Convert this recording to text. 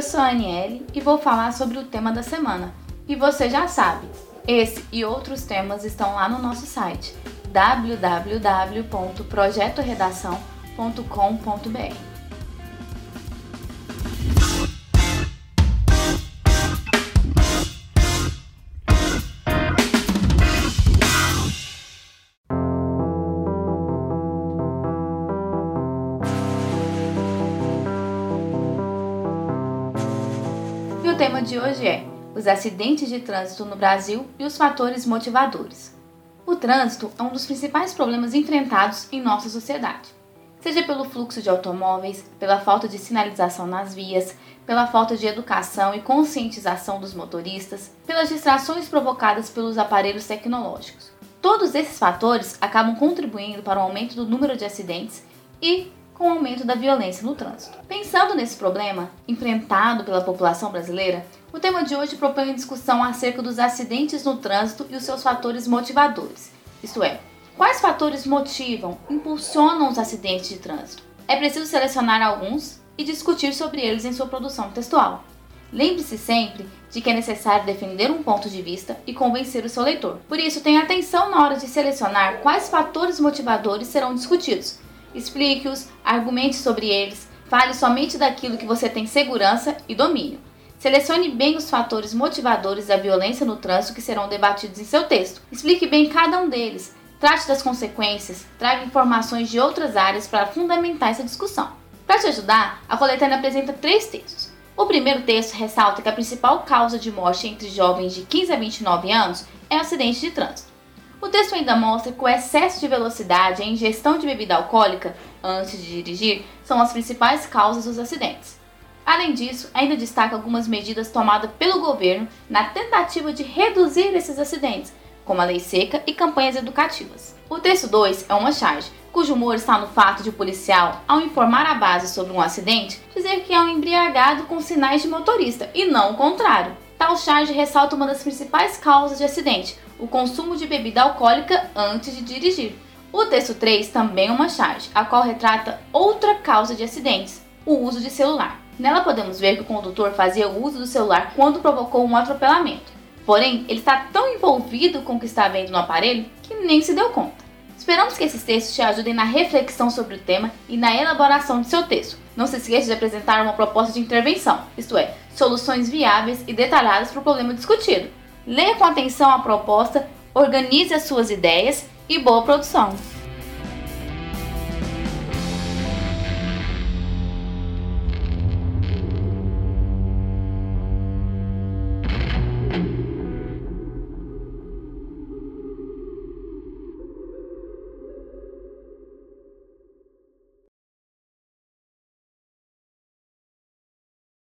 sou a Aniele e vou falar sobre o tema da semana. E você já sabe, esse e outros temas estão lá no nosso site www.projetoredação.com.br. tema de hoje é os acidentes de trânsito no Brasil e os fatores motivadores. O trânsito é um dos principais problemas enfrentados em nossa sociedade, seja pelo fluxo de automóveis, pela falta de sinalização nas vias, pela falta de educação e conscientização dos motoristas, pelas distrações provocadas pelos aparelhos tecnológicos. Todos esses fatores acabam contribuindo para o aumento do número de acidentes e com o aumento da violência no trânsito. Pensando nesse problema enfrentado pela população brasileira, o tema de hoje propõe discussão acerca dos acidentes no trânsito e os seus fatores motivadores, isto é, quais fatores motivam, impulsionam os acidentes de trânsito. É preciso selecionar alguns e discutir sobre eles em sua produção textual. Lembre-se sempre de que é necessário defender um ponto de vista e convencer o seu leitor. Por isso, tenha atenção na hora de selecionar quais fatores motivadores serão discutidos explique-os, argumente sobre eles, fale somente daquilo que você tem segurança e domínio. Selecione bem os fatores motivadores da violência no trânsito que serão debatidos em seu texto. Explique bem cada um deles, trate das consequências, traga informações de outras áreas para fundamentar essa discussão. Para te ajudar, a coletânea apresenta três textos. O primeiro texto ressalta que a principal causa de morte entre jovens de 15 a 29 anos é o acidente de trânsito. O texto ainda mostra que o excesso de velocidade e a ingestão de bebida alcoólica antes de dirigir são as principais causas dos acidentes. Além disso, ainda destaca algumas medidas tomadas pelo governo na tentativa de reduzir esses acidentes, como a lei seca e campanhas educativas. O texto 2 é uma charge, cujo humor está no fato de o policial, ao informar a base sobre um acidente, dizer que é um embriagado com sinais de motorista e não o contrário. Tal charge ressalta uma das principais causas de acidente, o consumo de bebida alcoólica antes de dirigir. O texto 3 também é uma charge, a qual retrata outra causa de acidentes, o uso de celular. Nela podemos ver que o condutor fazia o uso do celular quando provocou um atropelamento. Porém, ele está tão envolvido com o que está vendo no aparelho que nem se deu conta. Esperamos que esses textos te ajudem na reflexão sobre o tema e na elaboração de seu texto. Não se esqueça de apresentar uma proposta de intervenção, isto é, soluções viáveis e detalhadas para o problema discutido. Leia com atenção a proposta, organize as suas ideias e boa produção!